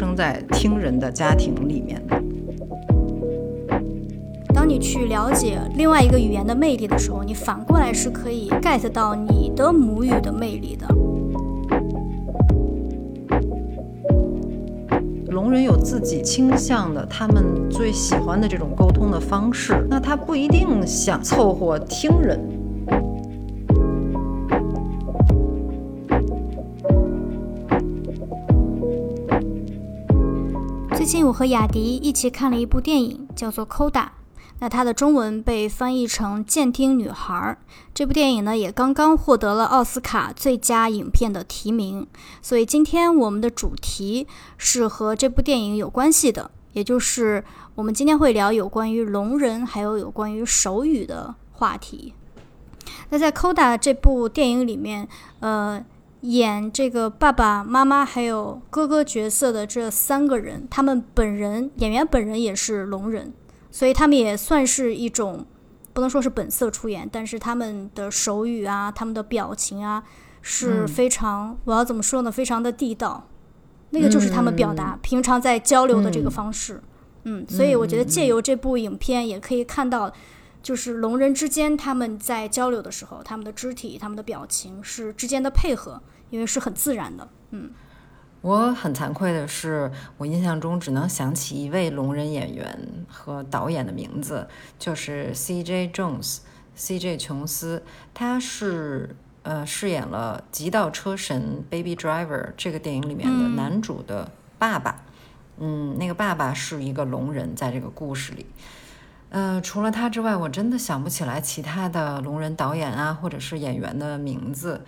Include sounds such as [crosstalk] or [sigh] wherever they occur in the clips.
生在听人的家庭里面的。当你去了解另外一个语言的魅力的时候，你反过来是可以 get 到你的母语的魅力的。聋人有自己倾向的，他们最喜欢的这种沟通的方式，那他不一定想凑合听人。近我和雅迪一起看了一部电影，叫做《Coda》，那它的中文被翻译成《监听女孩》。这部电影呢，也刚刚获得了奥斯卡最佳影片的提名。所以今天我们的主题是和这部电影有关系的，也就是我们今天会聊有关于聋人还有有关于手语的话题。那在《Coda》这部电影里面，呃。演这个爸爸妈妈还有哥哥角色的这三个人，他们本人演员本人也是聋人，所以他们也算是一种不能说是本色出演，但是他们的手语啊，他们的表情啊是非常，我要怎么说呢？非常的地道，那个就是他们表达平常在交流的这个方式。嗯，所以我觉得借由这部影片也可以看到。就是聋人之间，他们在交流的时候，他们的肢体、他们的表情是之间的配合，因为是很自然的。嗯，我很惭愧的是，我印象中只能想起一位聋人演员和导演的名字，就是 C.J. Jones，C.J. 琼斯。他是呃饰演了《极道车神》Baby Driver 这个电影里面的男主的爸爸。嗯，那个爸爸是一个聋人，在这个故事里。呃，除了他之外，我真的想不起来其他的聋人导演啊，或者是演员的名字。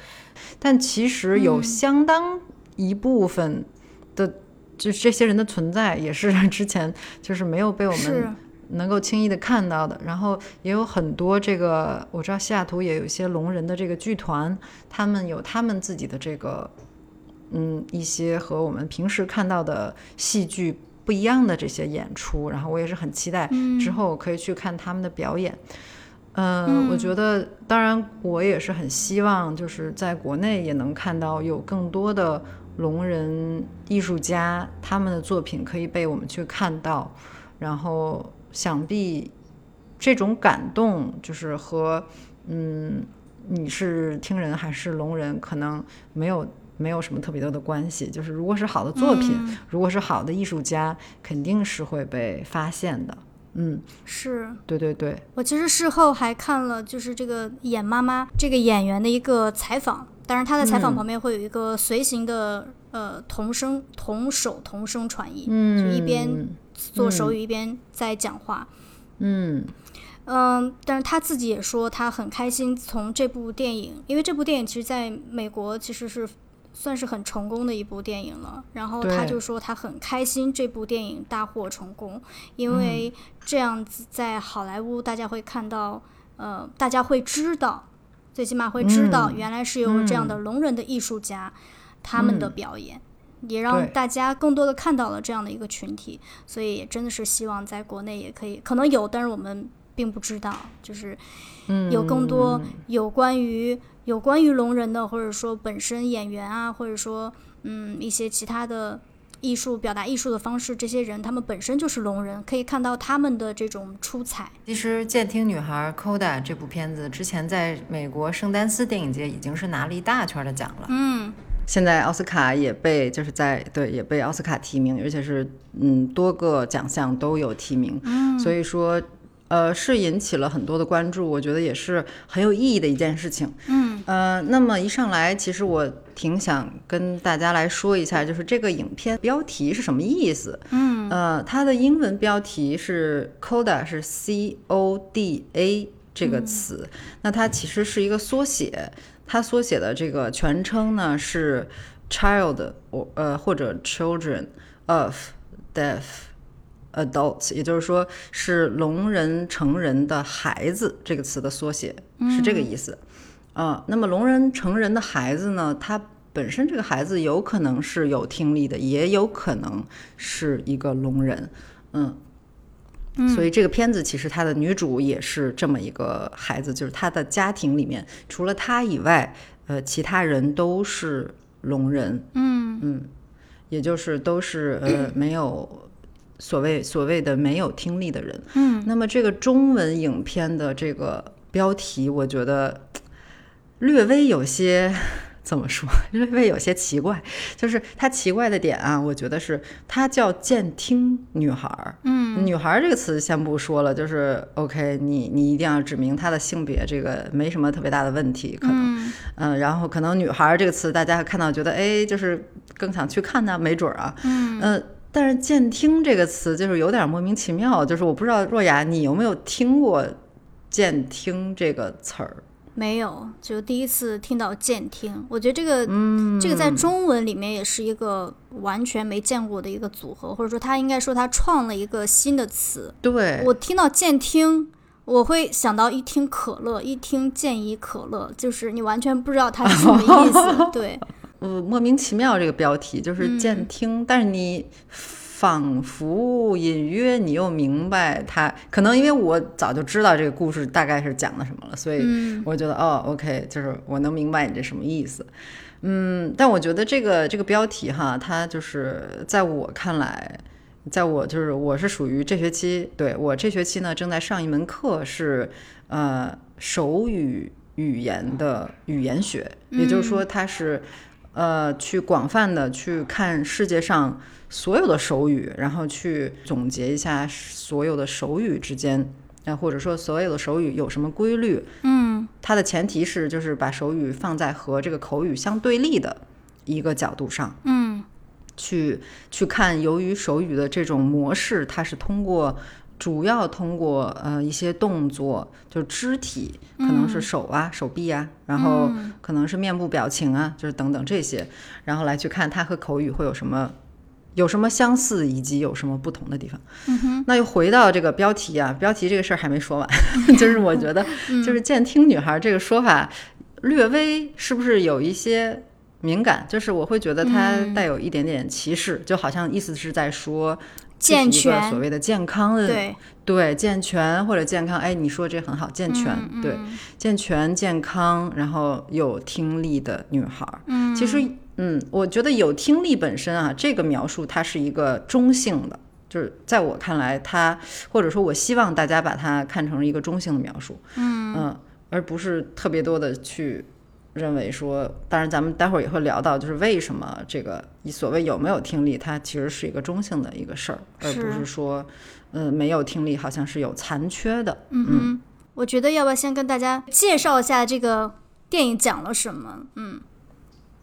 但其实有相当一部分的，就是这些人的存在，也是 [laughs] 之前就是没有被我们能够轻易的看到的。然后也有很多这个，我知道西雅图也有一些聋人的这个剧团，他们有他们自己的这个，嗯，一些和我们平时看到的戏剧。不一样的这些演出，然后我也是很期待之后可以去看他们的表演。嗯，我觉得，当然我也是很希望，就是在国内也能看到有更多的聋人艺术家，他们的作品可以被我们去看到。然后，想必这种感动，就是和嗯，你是听人还是聋人，可能没有。没有什么特别多的关系，就是如果是好的作品，如果是好的艺术家，肯定是会被发现的。嗯，是对对对。我其实事后还看了，就是这个演妈妈这个演员的一个采访，当然他的采访旁边会有一个随行的呃同声同手同声传译，就一边做手语一边在讲话。嗯嗯，但是他自己也说他很开心从这部电影，因为这部电影其实在美国其实是。算是很成功的一部电影了，然后他就说他很开心这部电影大获成功，因为这样子在好莱坞大家会看到，呃，大家会知道，最起码会知道原来是有这样的聋人的艺术家，他们的表演也让大家更多的看到了这样的一个群体，所以也真的是希望在国内也可以，可能有，但是我们并不知道，就是有更多。有关于。有关于聋人的，或者说本身演员啊，或者说嗯一些其他的艺术表达艺术的方式，这些人他们本身就是聋人，可以看到他们的这种出彩。其实《监听女孩》Coda 这部片子之前在美国圣丹斯电影节已经是拿了一大圈的奖了。嗯，现在奥斯卡也被就是在对也被奥斯卡提名，而且是嗯多个奖项都有提名。嗯，所以说。呃，是引起了很多的关注，我觉得也是很有意义的一件事情。嗯，呃，那么一上来，其实我挺想跟大家来说一下，就是这个影片标题是什么意思？嗯，呃，它的英文标题是 Coda，是 C O D A 这个词，那它其实是一个缩写，它缩写的这个全称呢是 child 呃或者 children of deaf adults，也就是说是聋人成人的孩子这个词的缩写，是这个意思。啊，那么聋人成人的孩子呢，他本身这个孩子有可能是有听力的，也有可能是一个聋人。嗯。所以这个片子其实他的女主也是这么一个孩子，就是她的家庭里面除了她以外，呃，其他人都是聋人，嗯嗯，也就是都是呃没有所谓所谓的没有听力的人，嗯。那么这个中文影片的这个标题，我觉得略微有些。怎么说？[laughs] 略微有些奇怪，就是它奇怪的点啊，我觉得是它叫监听女孩儿。嗯，女孩儿这个词先不说了，就是 OK，你你一定要指明她的性别，这个没什么特别大的问题，可能，嗯，然后可能女孩儿这个词大家看到觉得哎，就是更想去看呢，没准儿啊，嗯，但是监听这个词就是有点莫名其妙，就是我不知道若雅你有没有听过监听这个词儿。没有，就第一次听到监听，我觉得这个，嗯，这个在中文里面也是一个完全没见过的一个组合，或者说他应该说他创了一个新的词。对，我听到监听，我会想到一听可乐，一听健怡可乐，就是你完全不知道它是什么意思。[laughs] 对，嗯，莫名其妙这个标题就是监听，但是你。仿佛隐约，你又明白它可能因为我早就知道这个故事大概是讲的什么了，所以我觉得哦，OK，就是我能明白你这什么意思。嗯，但我觉得这个这个标题哈，它就是在我看来，在我就是我是属于这学期，对我这学期呢正在上一门课是呃手语语言的语言学，也就是说它是呃去广泛的去看世界上。所有的手语，然后去总结一下所有的手语之间，啊，或者说所有的手语有什么规律？嗯，它的前提是就是把手语放在和这个口语相对立的一个角度上，嗯，去去看由于手语的这种模式，它是通过主要通过呃一些动作，就肢体，可能是手啊、手臂啊，然后可能是面部表情啊，就是等等这些，然后来去看它和口语会有什么。有什么相似，以及有什么不同的地方？那又回到这个标题啊，标题这个事儿还没说完，[laughs] 就是我觉得，[laughs] 就是“健听女孩”这个说法，略微是不是有一些敏感？就是我会觉得它带有一点点歧视，就好像意思是在说健全所谓的健康的对对健全或者健康。哎，你说这很好，健全对健全健康，然后有听力的女孩。嗯，其实。嗯，我觉得有听力本身啊，这个描述它是一个中性的，就是在我看来，它或者说我希望大家把它看成一个中性的描述，嗯嗯，而不是特别多的去认为说，当然咱们待会儿也会聊到，就是为什么这个所谓有没有听力，它其实是一个中性的一个事儿，而不是说，嗯，没有听力好像是有残缺的。嗯，我觉得要不要先跟大家介绍一下这个电影讲了什么？嗯。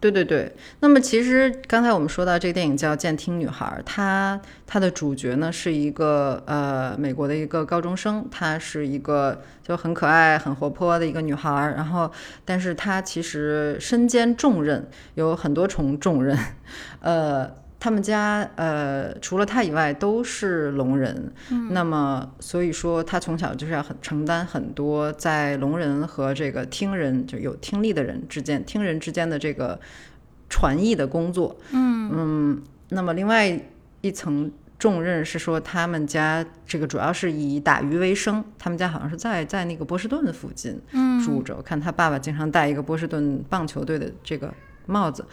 对对对，那么其实刚才我们说到这个电影叫《监听女孩》，她她的主角呢是一个呃美国的一个高中生，她是一个就很可爱、很活泼的一个女孩，然后但是她其实身兼重任，有很多重重任，[laughs] 呃。他们家呃，除了他以外都是聋人，那么所以说他从小就是要很承担很多在聋人和这个听人就有听力的人之间听人之间的这个传译的工作。嗯嗯，那么另外一层重任是说他们家这个主要是以打鱼为生，他们家好像是在在那个波士顿附近住着，我看他爸爸经常戴一个波士顿棒球队的这个帽子。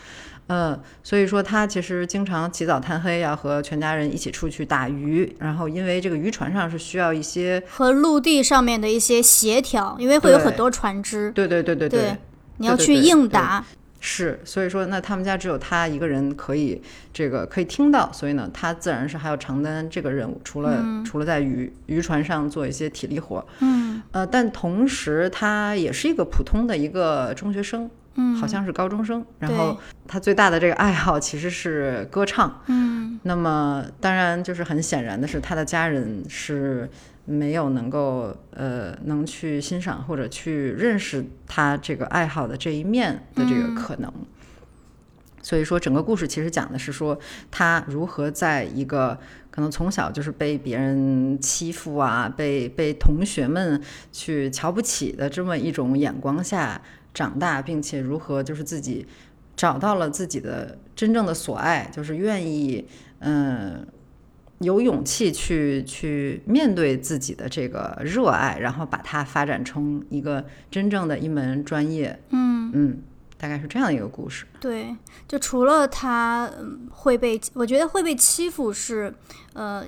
嗯，所以说他其实经常起早贪黑，要和全家人一起出去打鱼。然后因为这个渔船上是需要一些和陆地上面的一些协调，因为会有很多船只。对对对对对，你要去应答。是，所以说那他们家只有他一个人可以这个可以听到，所以呢，他自然是还要承担这个任务。除了除了在渔渔船上做一些体力活，嗯，呃，但同时他也是一个普通的一个中学生。嗯，好像是高中生，然后他最大的这个爱好其实是歌唱。嗯，那么当然就是很显然的是，他的家人是没有能够呃能去欣赏或者去认识他这个爱好的这一面的这个可能。所以说，整个故事其实讲的是说他如何在一个可能从小就是被别人欺负啊，被被同学们去瞧不起的这么一种眼光下长大，并且如何就是自己找到了自己的真正的所爱，就是愿意嗯有勇气去去面对自己的这个热爱，然后把它发展成一个真正的一门专业。嗯嗯。大概是这样一个故事。对，就除了他会被，我觉得会被欺负是，呃，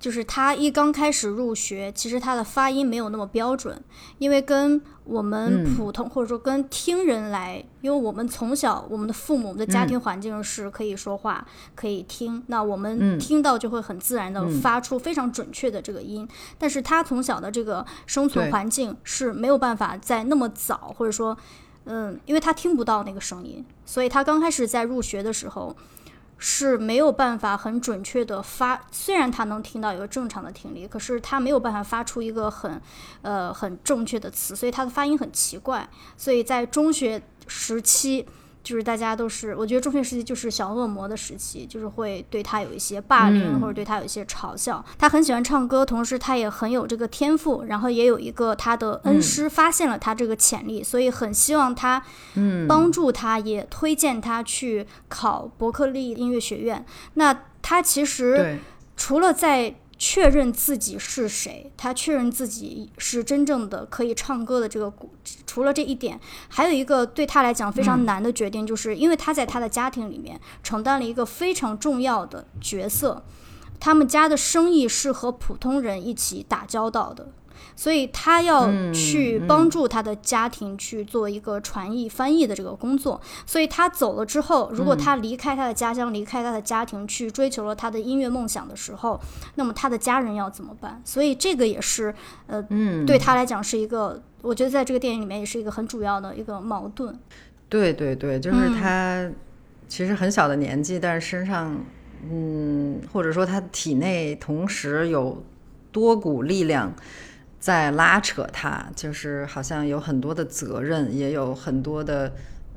就是他一刚开始入学，其实他的发音没有那么标准，因为跟我们普通或者说跟听人来，因为我们从小我们的父母的家庭环境是可以说话、可以听，那我们听到就会很自然的发出非常准确的这个音。但是他从小的这个生存环境是没有办法在那么早，或者说。嗯，因为他听不到那个声音，所以他刚开始在入学的时候是没有办法很准确的发。虽然他能听到一个正常的听力，可是他没有办法发出一个很呃很正确的词，所以他的发音很奇怪。所以在中学时期。就是大家都是，我觉得中学时期就是小恶魔的时期，就是会对他有一些霸凌或者对他有一些嘲笑。他很喜欢唱歌，同时他也很有这个天赋，然后也有一个他的恩师发现了他这个潜力，所以很希望他，帮助他，也推荐他去考伯克利音乐学院。那他其实除了在确认自己是谁，他确认自己是真正的可以唱歌的这个，除了这一点，还有一个对他来讲非常难的决定，就是因为他在他的家庭里面承担了一个非常重要的角色，他们家的生意是和普通人一起打交道的。所以他要去帮助他的家庭去做一个传译、翻译的这个工作。所以他走了之后，如果他离开他的家乡、离开他的家庭，去追求了他的音乐梦想的时候，那么他的家人要怎么办？所以这个也是，呃，对他来讲是一个，我觉得在这个电影里面也是一个很主要的一个矛盾。对对对，就是他其实很小的年纪，但是身上，嗯，或者说他体内同时有多股力量。在拉扯他，就是好像有很多的责任，也有很多的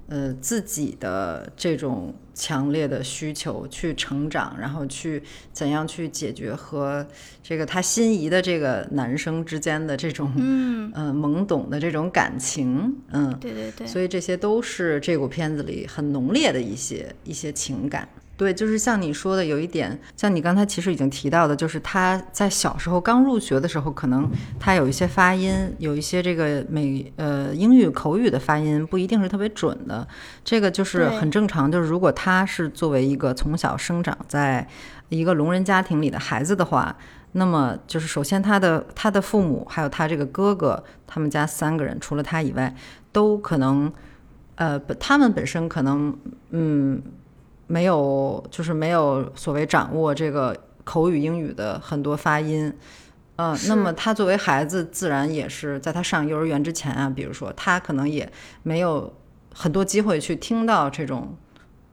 呃自己的这种强烈的需求去成长，然后去怎样去解决和这个他心仪的这个男生之间的这种嗯。懵懂的这种感情，嗯，对对对，所以这些都是这部片子里很浓烈的一些一些情感。对，就是像你说的，有一点，像你刚才其实已经提到的，就是他在小时候刚入学的时候，可能他有一些发音，有一些这个美呃英语口语的发音不一定是特别准的，这个就是很正常。就是如果他是作为一个从小生长在一个聋人家庭里的孩子的话，那么就是首先他的他的父母还有他这个哥哥，他们家三个人除了他以外，都可能呃他们本身可能嗯。没有，就是没有所谓掌握这个口语英语的很多发音，嗯，那么他作为孩子，自然也是在他上幼儿园之前啊，比如说他可能也没有很多机会去听到这种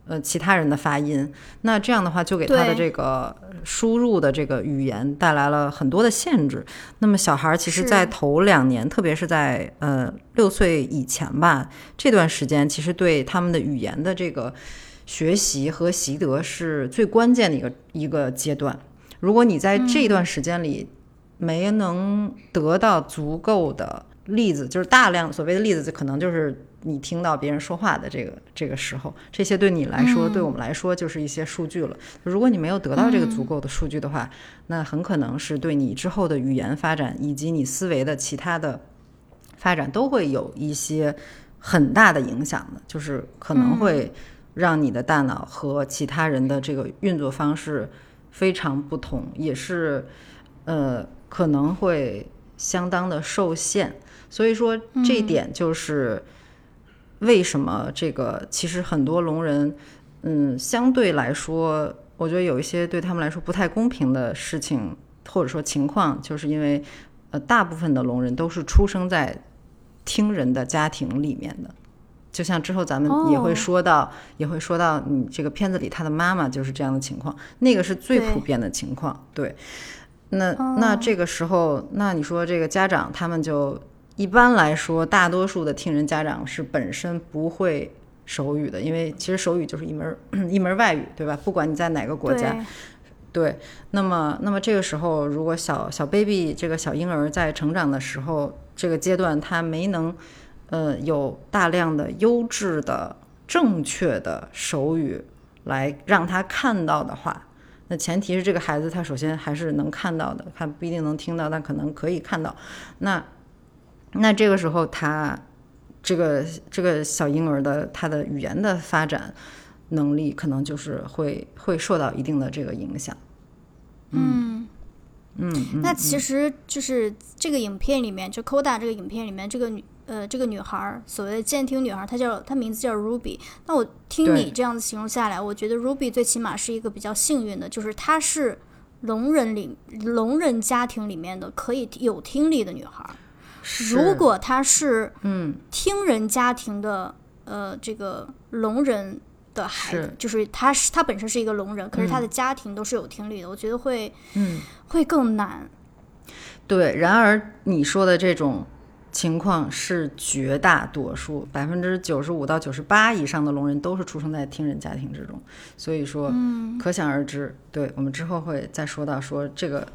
呃其他人的发音，那这样的话就给他的这个输入的这个语言带来了很多的限制。那么小孩其实，在头两年，特别是在呃六岁以前吧，这段时间其实对他们的语言的这个。学习和习得是最关键的一个一个阶段。如果你在这段时间里没能得到足够的例子，就是大量所谓的例子，可能就是你听到别人说话的这个这个时候，这些对你来说，对我们来说就是一些数据了。如果你没有得到这个足够的数据的话，那很可能是对你之后的语言发展以及你思维的其他的发展都会有一些很大的影响的，就是可能会。让你的大脑和其他人的这个运作方式非常不同，也是呃可能会相当的受限。所以说这一点就是为什么这个其实很多聋人，嗯，相对来说，我觉得有一些对他们来说不太公平的事情或者说情况，就是因为呃大部分的聋人都是出生在听人的家庭里面的。就像之后咱们也会说到，也会说到你这个片子里他的妈妈就是这样的情况，那个是最普遍的情况。对，那那这个时候，那你说这个家长他们就一般来说，大多数的听人家长是本身不会手语的，因为其实手语就是一门一门外语，对吧？不管你在哪个国家。对，那么，那么这个时候，如果小小 baby 这个小婴儿在成长的时候，这个阶段他没能，呃，有大量的优质的、正确的手语来让他看到的话，那前提是这个孩子他首先还是能看到的，他不一定能听到，但可能可以看到。那，那这个时候他这个这个小婴儿的他的语言的发展。能力可能就是会会受到一定的这个影响。嗯嗯，那其实就是这个影片里面，就 Koda 这个影片里面，这个女呃这个女孩，所谓的监听女孩，她叫她名字叫 Ruby。那我听你这样子形容下来，我觉得 Ruby 最起码是一个比较幸运的，就是她是聋人里聋人家庭里面的可以有听力的女孩。如果她是嗯听人家庭的呃这个聋人。的孩子，就是她是她本身是一个聋人，可是她的家庭都是有听力的，我觉得会，嗯，会更难。对，然而你说的这种情况是绝大多数，百分之九十五到九十八以上的聋人都是出生在听人家庭之中，所以说，嗯，可想而知。对我们之后会再说到说这个。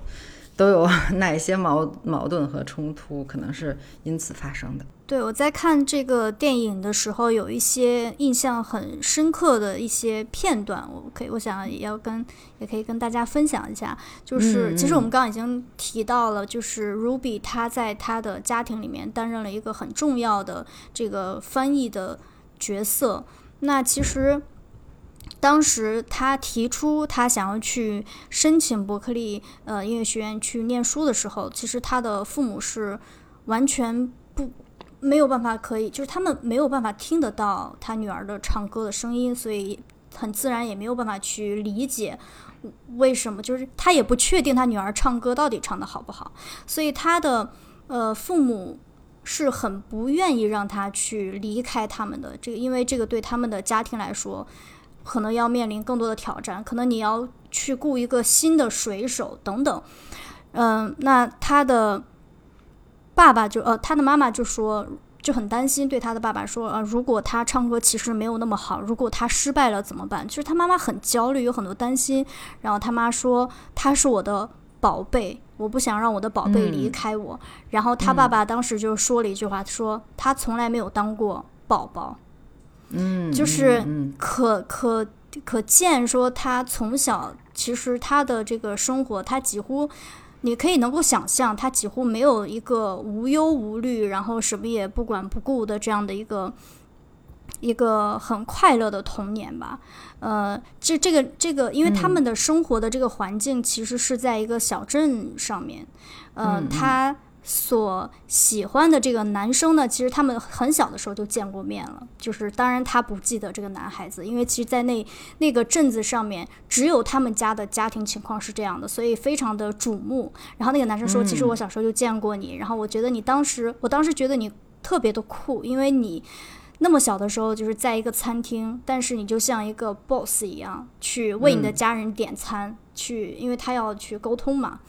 都有 [laughs] 哪些矛矛盾和冲突，可能是因此发生的。对我在看这个电影的时候，有一些印象很深刻的一些片段，我可以，我想也要跟，也可以跟大家分享一下。就是，其实我们刚刚已经提到了，就是 Ruby 他在他的家庭里面担任了一个很重要的这个翻译的角色。那其实。当时他提出他想要去申请伯克利呃音乐学院去念书的时候，其实他的父母是完全不没有办法可以，就是他们没有办法听得到他女儿的唱歌的声音，所以很自然也没有办法去理解为什么，就是他也不确定他女儿唱歌到底唱的好不好，所以他的呃父母是很不愿意让他去离开他们的这个，因为这个对他们的家庭来说。可能要面临更多的挑战，可能你要去雇一个新的水手等等。嗯，那他的爸爸就呃，他的妈妈就说就很担心，对他的爸爸说呃，如果他唱歌其实没有那么好，如果他失败了怎么办？就是他妈妈很焦虑，有很多担心。然后他妈说他是我的宝贝，我不想让我的宝贝离开我。然后他爸爸当时就说了一句话，说他从来没有当过宝宝。嗯，就是可可可见说他从小其实他的这个生活，他几乎你可以能够想象，他几乎没有一个无忧无虑，然后什么也不管不顾的这样的一个一个很快乐的童年吧。呃，这这个这个，因为他们的生活的这个环境其实是在一个小镇上面，嗯，他。所喜欢的这个男生呢，其实他们很小的时候就见过面了。就是当然他不记得这个男孩子，因为其实，在那那个镇子上面，只有他们家的家庭情况是这样的，所以非常的瞩目。然后那个男生说：“其实我小时候就见过你，然后我觉得你当时，我当时觉得你特别的酷，因为你那么小的时候就是在一个餐厅，但是你就像一个 boss 一样，去为你的家人点餐，去，因为他要去沟通嘛。”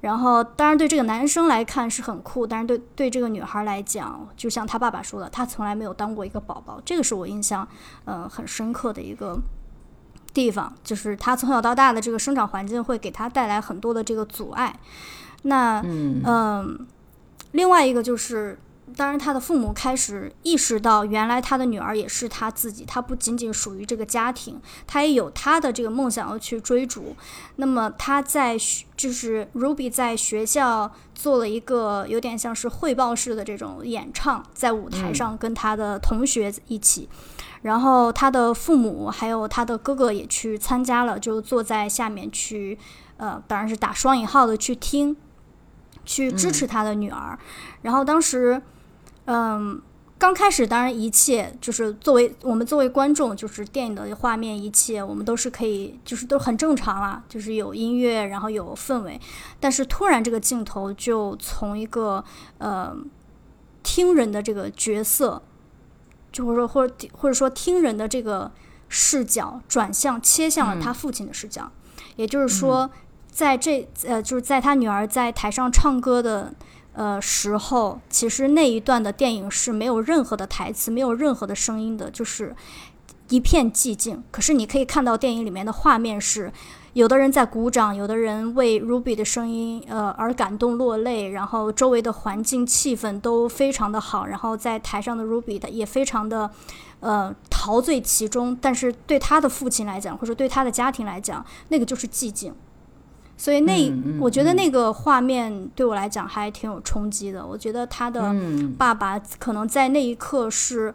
然后，当然对这个男生来看是很酷，但是对对这个女孩来讲，就像他爸爸说的，他从来没有当过一个宝宝，这个是我印象，呃，很深刻的一个地方，就是他从小到大的这个生长环境会给他带来很多的这个阻碍。那，嗯，另外一个就是。当然，他的父母开始意识到，原来他的女儿也是他自己，他不仅仅属于这个家庭，他也有他的这个梦想要去追逐。那么他在就是 Ruby 在学校做了一个有点像是汇报式的这种演唱，在舞台上跟他的同学一起，然后他的父母还有他的哥哥也去参加了，就坐在下面去，呃，当然是打双引号的去听，去支持他的女儿。然后当时。嗯，刚开始当然一切就是作为我们作为观众，就是电影的画面，一切我们都是可以，就是都很正常啦，就是有音乐，然后有氛围。但是突然这个镜头就从一个呃听人的这个角色，就或者说或者或者说听人的这个视角转向切向了他父亲的视角，也就是说。在这呃，就是在他女儿在台上唱歌的呃时候，其实那一段的电影是没有任何的台词，没有任何的声音的，就是一片寂静。可是你可以看到电影里面的画面是。有的人在鼓掌，有的人为 Ruby 的声音呃而感动落泪，然后周围的环境气氛都非常的好，然后在台上的 Ruby 也非常的呃陶醉其中。但是对他的父亲来讲，或者对他的家庭来讲，那个就是寂静。所以那我觉得那个画面对我来讲还挺有冲击的。我觉得他的爸爸可能在那一刻是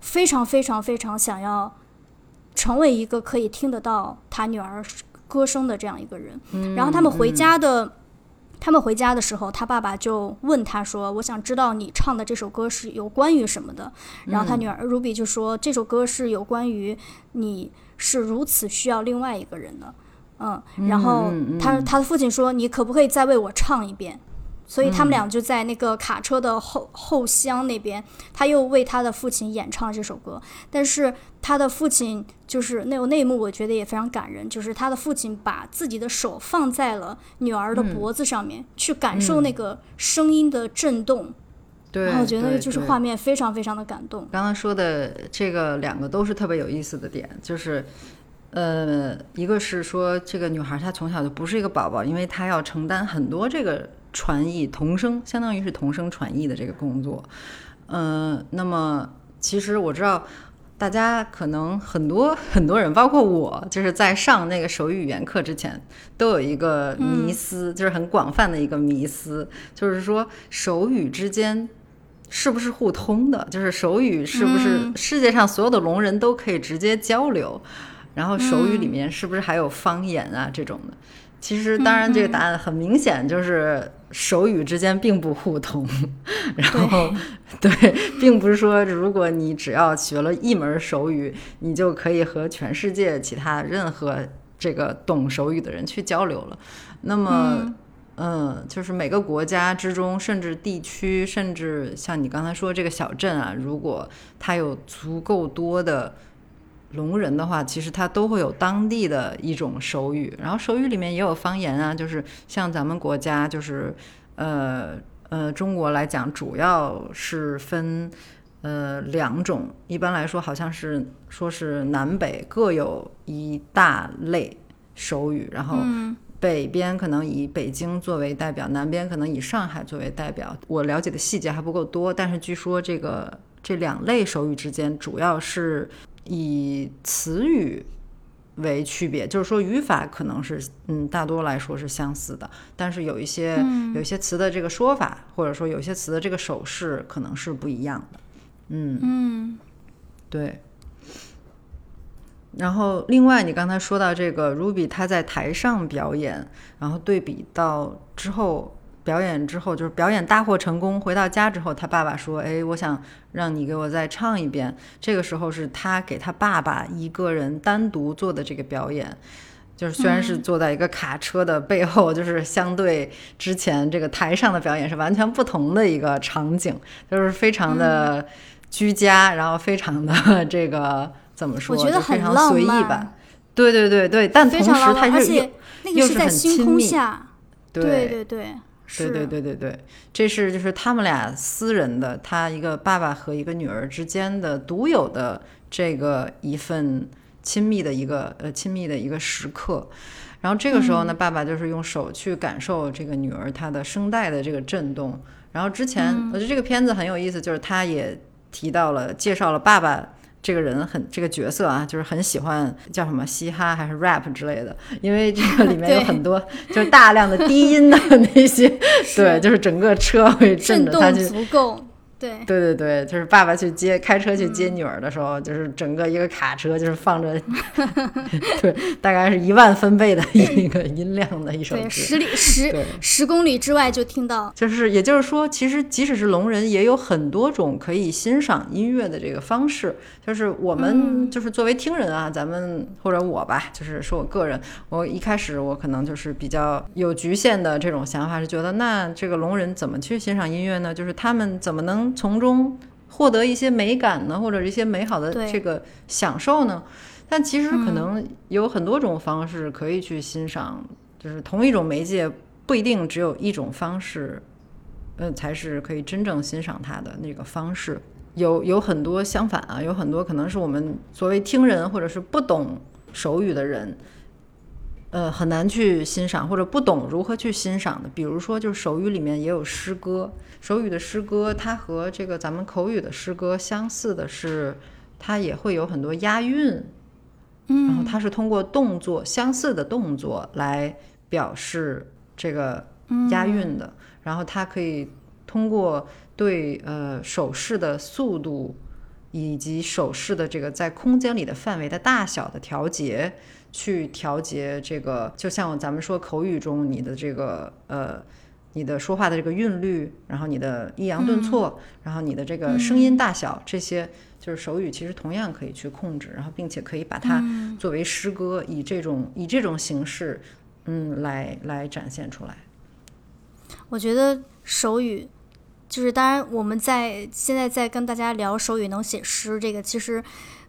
非常非常非常想要成为一个可以听得到他女儿。歌声的这样一个人，然后他们回家的，他们回家的时候，他爸爸就问他说：“我想知道你唱的这首歌是有关于什么的。”然后他女儿 Ruby 就说：“这首歌是有关于你是如此需要另外一个人的。”嗯，然后他他的父亲说：“你可不可以再为我唱一遍？”所以他们俩就在那个卡车的后后厢那边，他又为他的父亲演唱这首歌。但是他的父亲就是那有那一幕，我觉得也非常感人，就是他的父亲把自己的手放在了女儿的脖子上面，去感受那个声音的震动。对，然后我觉得就是画面非常非常的感动。刚刚说的这个两个都是特别有意思的点，就是呃，一个是说这个女孩她从小就不是一个宝宝，因为她要承担很多这个。传译童声，相当于是童声传译的这个工作，嗯，那么其实我知道，大家可能很多很多人，包括我，就是在上那个手语语言课之前，都有一个迷思，就是很广泛的一个迷思，就是说手语之间是不是互通的？就是手语是不是世界上所有的聋人都可以直接交流？然后手语里面是不是还有方言啊这种的？其实，当然，这个答案很明显，就是手语之间并不互通。[laughs] 然后，对，并不是说，如果你只要学了一门手语，你就可以和全世界其他任何这个懂手语的人去交流了。那么，嗯，就是每个国家之中，甚至地区，甚至像你刚才说这个小镇啊，如果它有足够多的。聋人的话，其实他都会有当地的一种手语，然后手语里面也有方言啊，就是像咱们国家，就是呃呃，中国来讲，主要是分呃两种，一般来说好像是说是南北各有一大类手语，然后北边可能以北京作为代表，南边可能以上海作为代表。我了解的细节还不够多，但是据说这个这两类手语之间主要是。以词语为区别，就是说语法可能是嗯，大多来说是相似的，但是有一些有一些词的这个说法，或者说有些词的这个手势可能是不一样的。嗯嗯，对。然后另外，你刚才说到这个 Ruby，他在台上表演，然后对比到之后。表演之后就是表演大获成功，回到家之后，他爸爸说：“哎，我想让你给我再唱一遍。”这个时候是他给他爸爸一个人单独做的这个表演，就是虽然是坐在一个卡车的背后，就是相对之前这个台上的表演是完全不同的一个场景，就是非常的居家，然后非常的 [laughs] 这个怎么说？我觉得很随意吧。对对对对，但同时他是又是很亲密。对对对。对对对对对对，这是就是他们俩私人的，他一个爸爸和一个女儿之间的独有的这个一份亲密的一个呃亲密的一个时刻。然后这个时候呢，爸爸就是用手去感受这个女儿她的声带的这个震动。然后之前我觉得这个片子很有意思，就是他也提到了介绍了爸爸。这个人很这个角色啊，就是很喜欢叫什么嘻哈还是 rap 之类的，因为这个里面有很多 [laughs] 就是大量的低音的那些，对，就是整个车会震着他就。足够。对对对对，就是爸爸去接开车去接女儿的时候，就是整个一个卡车就是放着，[laughs] 对，大概是一万分贝的一个音量的一首歌，十里十十公里之外就听到。就是也就是说，其实即使是聋人，也有很多种可以欣赏音乐的这个方式。就是我们就是作为听人啊，咱们或者我吧，就是说我个人，我一开始我可能就是比较有局限的这种想法，是觉得那这个聋人怎么去欣赏音乐呢？就是他们怎么能从中获得一些美感呢，或者一些美好的这个享受呢？但其实可能有很多种方式可以去欣赏就是同一种媒介不一定只有一种方式，嗯，才是可以真正欣赏它的那个方式。有有很多相反啊，有很多可能是我们所谓听人或者是不懂手语的人。呃，很难去欣赏或者不懂如何去欣赏的，比如说，就是手语里面也有诗歌，手语的诗歌，它和这个咱们口语的诗歌相似的是，它也会有很多押韵，嗯，然后它是通过动作相似的动作来表示这个押韵的，然后它可以通过对呃手势的速度以及手势的这个在空间里的范围的大小的调节。去调节这个，就像咱们说口语中你的这个呃，你的说话的这个韵律，然后你的抑扬顿挫，然后你的这个声音大小，这些就是手语其实同样可以去控制，然后并且可以把它作为诗歌，以这种以这种形式，嗯，来来展现出来。我觉得手语就是，当然我们在现在在跟大家聊手语能写诗这个，其实。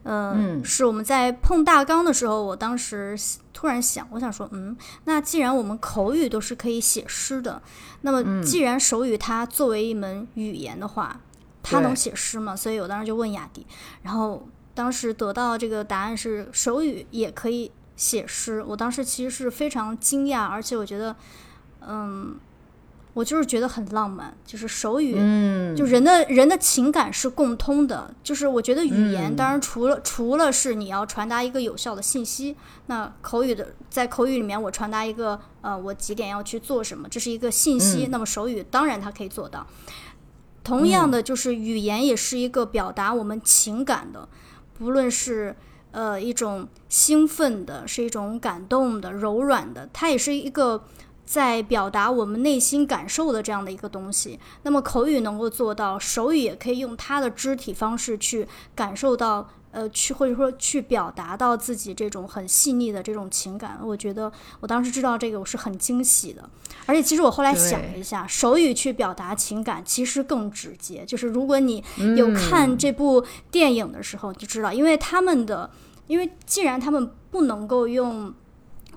嗯，是我们在碰大纲的时候，我当时突然想，我想说，嗯，那既然我们口语都是可以写诗的，那么既然手语它作为一门语言的话，它能写诗吗？所以我当时就问雅迪，然后当时得到这个答案是手语也可以写诗。我当时其实是非常惊讶，而且我觉得，嗯。我就是觉得很浪漫，就是手语，就人的人的情感是共通的。就是我觉得语言，当然除了除了是你要传达一个有效的信息，那口语的在口语里面，我传达一个呃，我几点要去做什么，这是一个信息。那么手语当然它可以做到。同样的，就是语言也是一个表达我们情感的，不论是呃一种兴奋的，是一种感动的、柔软的，它也是一个。在表达我们内心感受的这样的一个东西，那么口语能够做到，手语也可以用它的肢体方式去感受到，呃，去或者说去表达到自己这种很细腻的这种情感。我觉得我当时知道这个，我是很惊喜的。而且其实我后来想了一下，手语去表达情感其实更直接。就是如果你有看这部电影的时候，就知道，因为他们的，因为既然他们不能够用。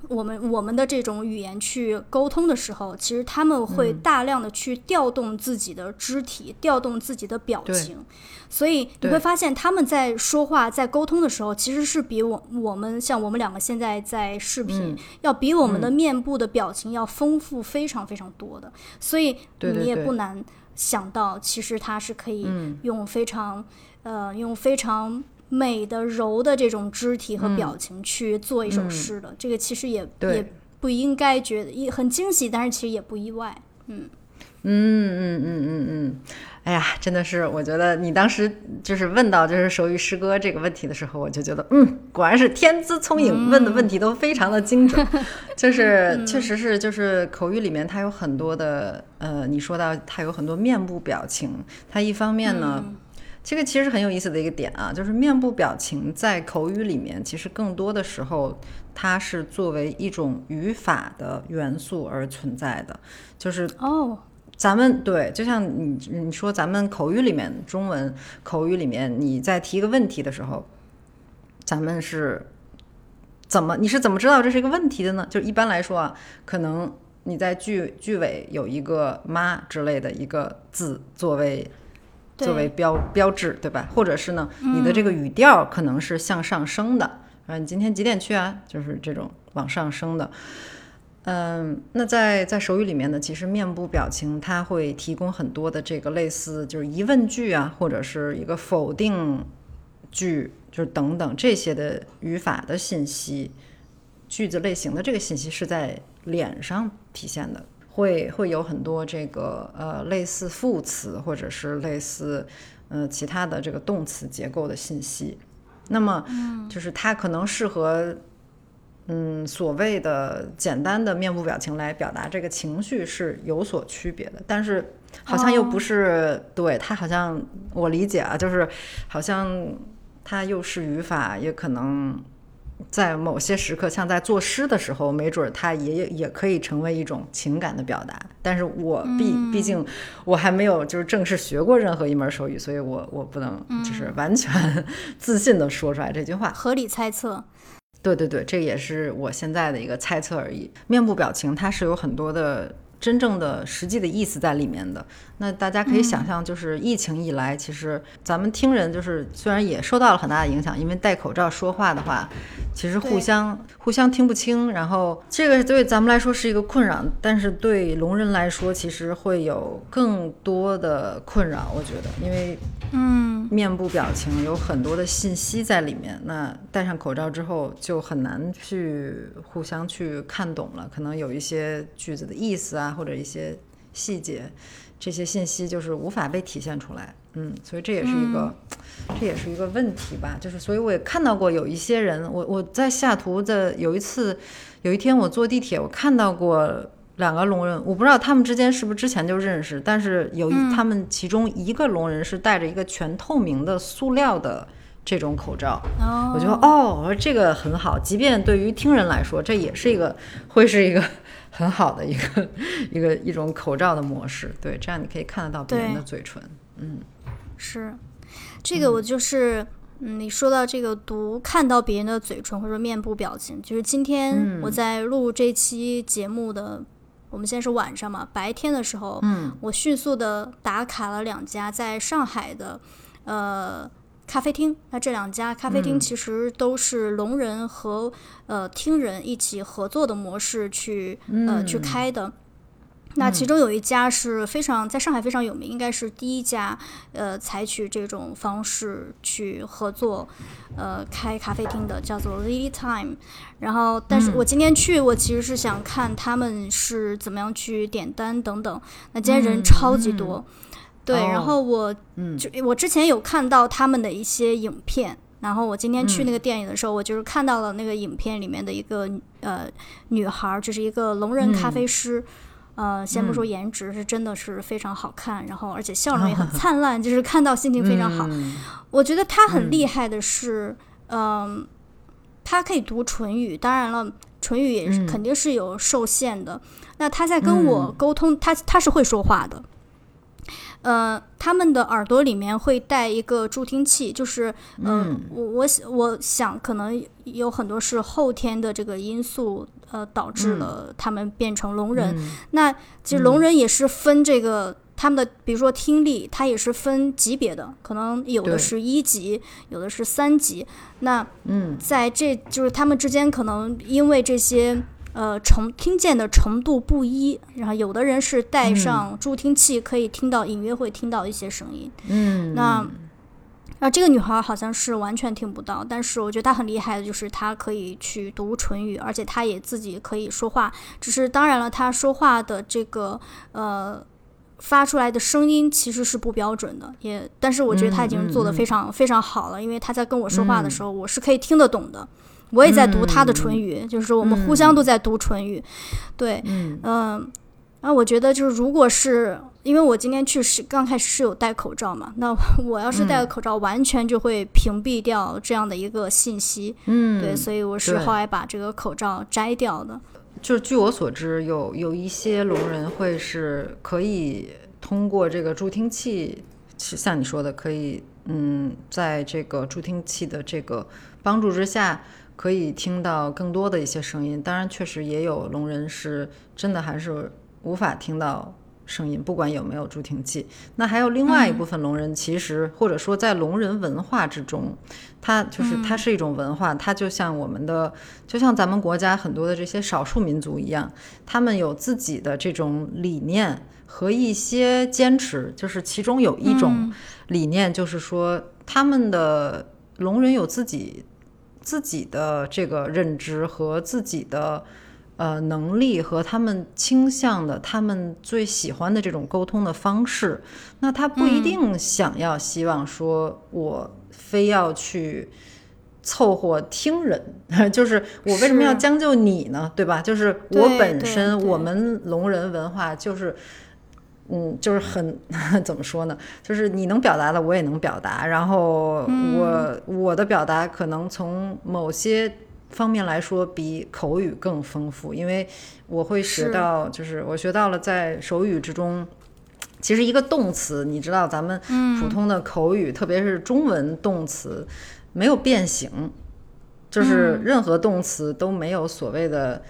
我们我们的这种语言去沟通的时候，其实他们会大量的去调动自己的肢体，调动自己的表情，所以你会发现他们在说话、在沟通的时候，其实是比我我们像我们两个现在在视频，要比我们的面部的表情要丰富非常非常多的，所以你也不难想到，其实它是可以用非常呃用非常。美的柔的这种肢体和表情去做一首诗的，这个其实也也不应该觉得也很惊喜，但是其实也不意外。嗯嗯嗯嗯嗯嗯，哎呀，真的是，我觉得你当时就是问到就是手语诗歌这个问题的时候，我就觉得，嗯，果然是天资聪颖，问的问题都非常的精准。[laughs] 就是确实是，就是口语里面它有很多的，呃，你说到它有很多面部表情，它一方面呢。这个其实很有意思的一个点啊，就是面部表情在口语里面，其实更多的时候它是作为一种语法的元素而存在的。就是哦，咱们对，就像你你说咱们口语里面，中文口语里面，你在提一个问题的时候，咱们是怎么你是怎么知道这是一个问题的呢？就一般来说啊，可能你在句句尾有一个“妈”之类的一个字作为。作为标标志，对吧？或者是呢，你的这个语调可能是向上升的，啊，你今天几点去啊？就是这种往上升的。嗯，那在在手语里面呢，其实面部表情它会提供很多的这个类似就是疑问句啊，或者是一个否定句，就是等等这些的语法的信息、句子类型的这个信息是在脸上体现的。会会有很多这个呃类似副词或者是类似呃其他的这个动词结构的信息，那么就是它可能适合嗯所谓的简单的面部表情来表达这个情绪是有所区别的，但是好像又不是对它好像我理解啊，就是好像它又是语法也可能。在某些时刻，像在作诗的时候，没准它也也可以成为一种情感的表达。但是我毕毕竟我还没有就是正式学过任何一门手语，所以我我不能就是完全自信的说出来这句话。合理猜测。对对对，这也是我现在的一个猜测而已。面部表情它是有很多的真正的实际的意思在里面的。那大家可以想象，就是疫情以来，其实咱们听人就是虽然也受到了很大的影响，因为戴口罩说话的话，其实互相互相听不清。然后这个对咱们来说是一个困扰，但是对聋人来说，其实会有更多的困扰。我觉得，因为嗯，面部表情有很多的信息在里面，那戴上口罩之后就很难去互相去看懂了，可能有一些句子的意思啊，或者一些细节。这些信息就是无法被体现出来，嗯，所以这也是一个，[tsk] 这也是一个问题吧。就是，所以我也看到过有一些人，我我在下图的有一次，有一天我坐地铁，我看到过两个聋人，我不知道他们之间是不是之前就认识，但是有一他们其中一个聋人是戴着一个全透明的塑料的这种口罩，我觉得哦，我说这个很好，即便对于听人来说，这也是一个会是一个。[laughs] 很好的一个一个一种口罩的模式，对，这样你可以看得到别人的嘴唇，嗯，是，这个我就是，嗯，你说到这个读看到别人的嘴唇或者面部表情，就是今天我在录这期节目的，我们现在是晚上嘛，白天的时候，嗯，我迅速的打卡了两家在上海的，呃。咖啡厅，那这两家咖啡厅其实都是聋人和呃听人一起合作的模式去呃去开的。那其中有一家是非常在上海非常有名，应该是第一家呃采取这种方式去合作呃开咖啡厅的，叫做 Lily Time。然后，但是我今天去，我其实是想看他们是怎么样去点单等等。那今天人超级多。对，然后我就我之前有看到他们的一些影片，然后我今天去那个电影的时候，我就是看到了那个影片里面的一个呃女孩，就是一个聋人咖啡师，呃，先不说颜值，是真的是非常好看，然后而且笑容也很 [laughs] 灿烂，就是看到心情非常好。我觉得他很厉害的是，嗯，他可以读唇语，当然了，唇语也是肯定是有受限的。那他在跟我沟通，他他是会说话的。呃，他们的耳朵里面会带一个助听器，就是，嗯，我我我想可能有很多是后天的这个因素，呃，导致了他们变成聋人。那其实聋人也是分这个他们的，比如说听力，它也是分级别的，可能有的是一级，有的是三级。那嗯，在这就是他们之间可能因为这些。呃，程听见的程度不一，然后有的人是带上助听器，可以听到隐约会听到一些声音。嗯，那啊，这个女孩好像是完全听不到，但是我觉得她很厉害的，就是她可以去读唇语，而且她也自己可以说话。只是当然了，她说话的这个呃发出来的声音其实是不标准的，也但是我觉得她已经做的非常非常好了，因为她在跟我说话的时候，我是可以听得懂的。我也在读她的唇语，就是我们互相都在读唇语，对，嗯，然后我觉得就是，如果是因为我今天去是刚开始是有戴口罩嘛，那 [laughs] 我要是戴了口罩，完全就会屏蔽掉这样的一个信息，嗯，对，所以我是后来把这个口罩摘掉的。就是据我所知，有有一些聋人会是可以通过这个助听器，是像你说的，可以，嗯，在这个助听器的这个帮助之下。可以听到更多的一些声音，当然，确实也有聋人是真的还是无法听到声音，不管有没有助听器。那还有另外一部分聋人，其实或者说在聋人文化之中，它就是它是一种文化，它就像我们的，就像咱们国家很多的这些少数民族一样，他们有自己的这种理念和一些坚持，就是其中有一种理念，就是说他们的聋人有自己。自己的这个认知和自己的呃能力和他们倾向的、他们最喜欢的这种沟通的方式，那他不一定想要希望说我非要去凑合听人，[laughs] 就是我为什么要将就你呢？对吧？就是我本身我们聋人文化就是。嗯，就是很 [laughs] 怎么说呢？就是你能表达的，我也能表达。然后我我的表达可能从某些方面来说比口语更丰富，因为我会学到，就是我学到了在手语之中，其实一个动词，你知道咱们普通的口语，特别是中文动词没有变形。就是任何动词都没有所谓的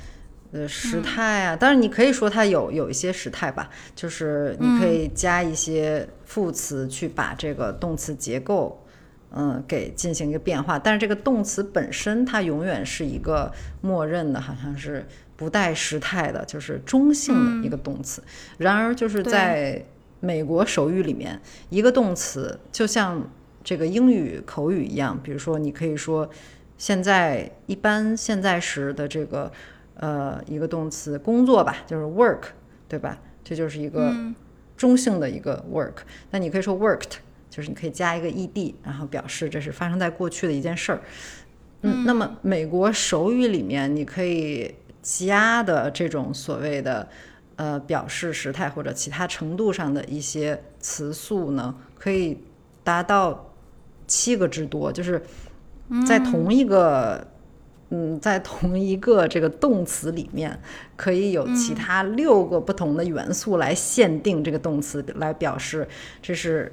呃时态啊。当然，你可以说它有有一些时态吧，就是你可以加一些副词去把这个动词结构。嗯，给进行一个变化，但是这个动词本身它永远是一个默认的，好像是不带时态的，就是中性的一个动词。然而，就是在美国手语里面，一个动词就像这个英语口语一样，比如说你可以说现在一般现在时的这个呃一个动词工作吧，就是 work，对吧？这就是一个中性的一个 work。那你可以说 worked。就是你可以加一个 ed，然后表示这是发生在过去的一件事儿。嗯，那么美国手语里面你可以加的这种所谓的呃表示时态或者其他程度上的一些词素呢，可以达到七个之多，就是在同一个嗯在同一个这个动词里面，可以有其他六个不同的元素来限定这个动词来表示这是。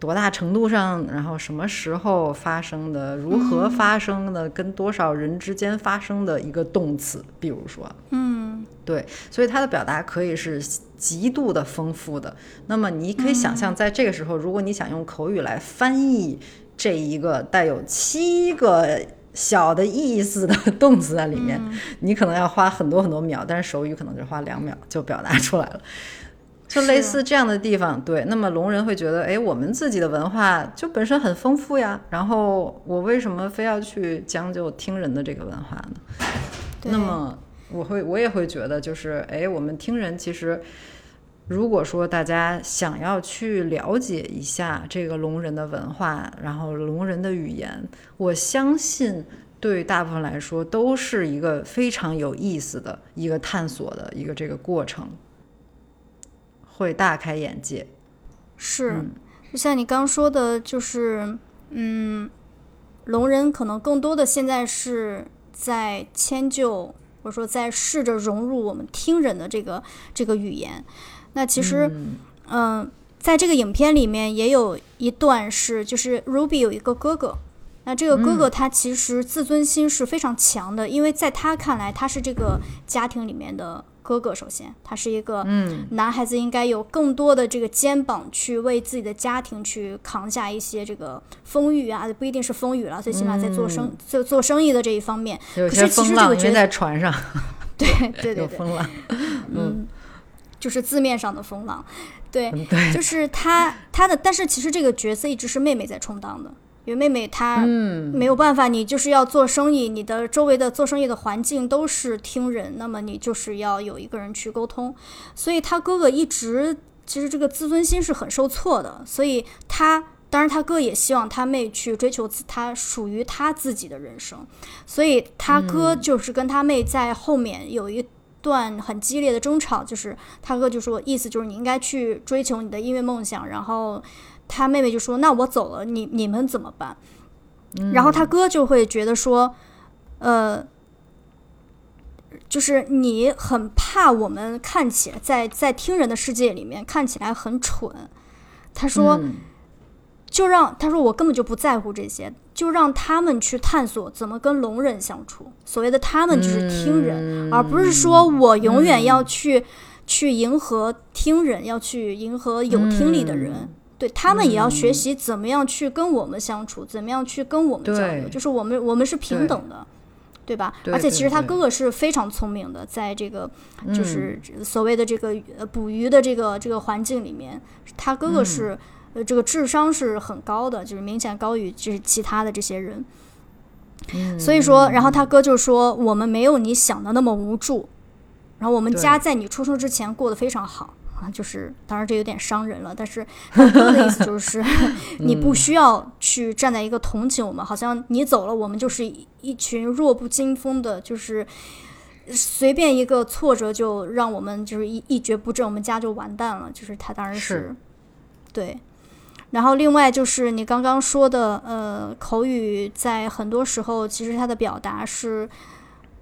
多大程度上，然后什么时候发生的，如何发生的，跟多少人之间发生的一个动词，比如说，嗯，对，所以它的表达可以是极度的丰富的。那么你可以想象，在这个时候，如果你想用口语来翻译这一个带有七个小的意思的动词在里面，你可能要花很多很多秒，但是手语可能就花两秒就表达出来了。就类似这样的地方，对。那么聋人会觉得，哎，我们自己的文化就本身很丰富呀，然后我为什么非要去将就听人的这个文化呢？那么我会，我也会觉得，就是，哎，我们听人其实，如果说大家想要去了解一下这个聋人的文化，然后聋人的语言，我相信对大部分来说都是一个非常有意思的一个探索的一个这个过程。会大开眼界，是，就像你刚说的，就是，嗯，聋人可能更多的现在是在迁就，或者说在试着融入我们听人的这个这个语言。那其实，嗯，在这个影片里面也有一段是，就是 Ruby 有一个哥哥，那这个哥哥他其实自尊心是非常强的，因为在他看来，他是这个家庭里面的。哥哥，首先，他是一个男孩子，应该有更多的这个肩膀去为自己的家庭去扛下一些这个风雨啊，不一定是风雨了，最起码在做生做做生意的这一方面，有些风浪因为在船上，对 [laughs] 对对，[laughs] 有风浪，嗯，就是字面上的风浪，对，就是他他的，但是其实这个角色一直是妹妹在充当的。妹妹她没有办法，你就是要做生意，你的周围的做生意的环境都是听人，那么你就是要有一个人去沟通，所以他哥哥一直其实这个自尊心是很受挫的，所以他当然他哥也希望他妹去追求他属于他自己的人生，所以他哥就是跟他妹在后面有一段很激烈的争吵，就是他哥就说意思就是你应该去追求你的音乐梦想，然后。他妹妹就说：“那我走了，你你们怎么办？”然后他哥就会觉得说：“呃，就是你很怕我们看起来在在听人的世界里面看起来很蠢。”他说：“就让他说我根本就不在乎这些，就让他们去探索怎么跟聋人相处。所谓的他们就是听人，而不是说我永远要去去迎合听人，要去迎合有听力的人。”对他们也要学习怎么样去跟我们相处，怎么样去跟我们交流，就是我们我们是平等的，对吧？而且其实他哥哥是非常聪明的，在这个就是所谓的这个捕鱼的这个这个环境里面，他哥哥是呃这个智商是很高的，就是明显高于就是其他的这些人。所以说，然后他哥就说我们没有你想的那么无助，然后我们家在你出生之前过得非常好。啊，就是当然这有点伤人了，但是他哥的意思就是，[laughs] 你不需要去站在一个同情我们，好像你走了，我们就是一群弱不禁风的，就是随便一个挫折就让我们就是一一蹶不振，我们家就完蛋了。就是他当然是对，然后另外就是你刚刚说的，呃，口语在很多时候其实它的表达是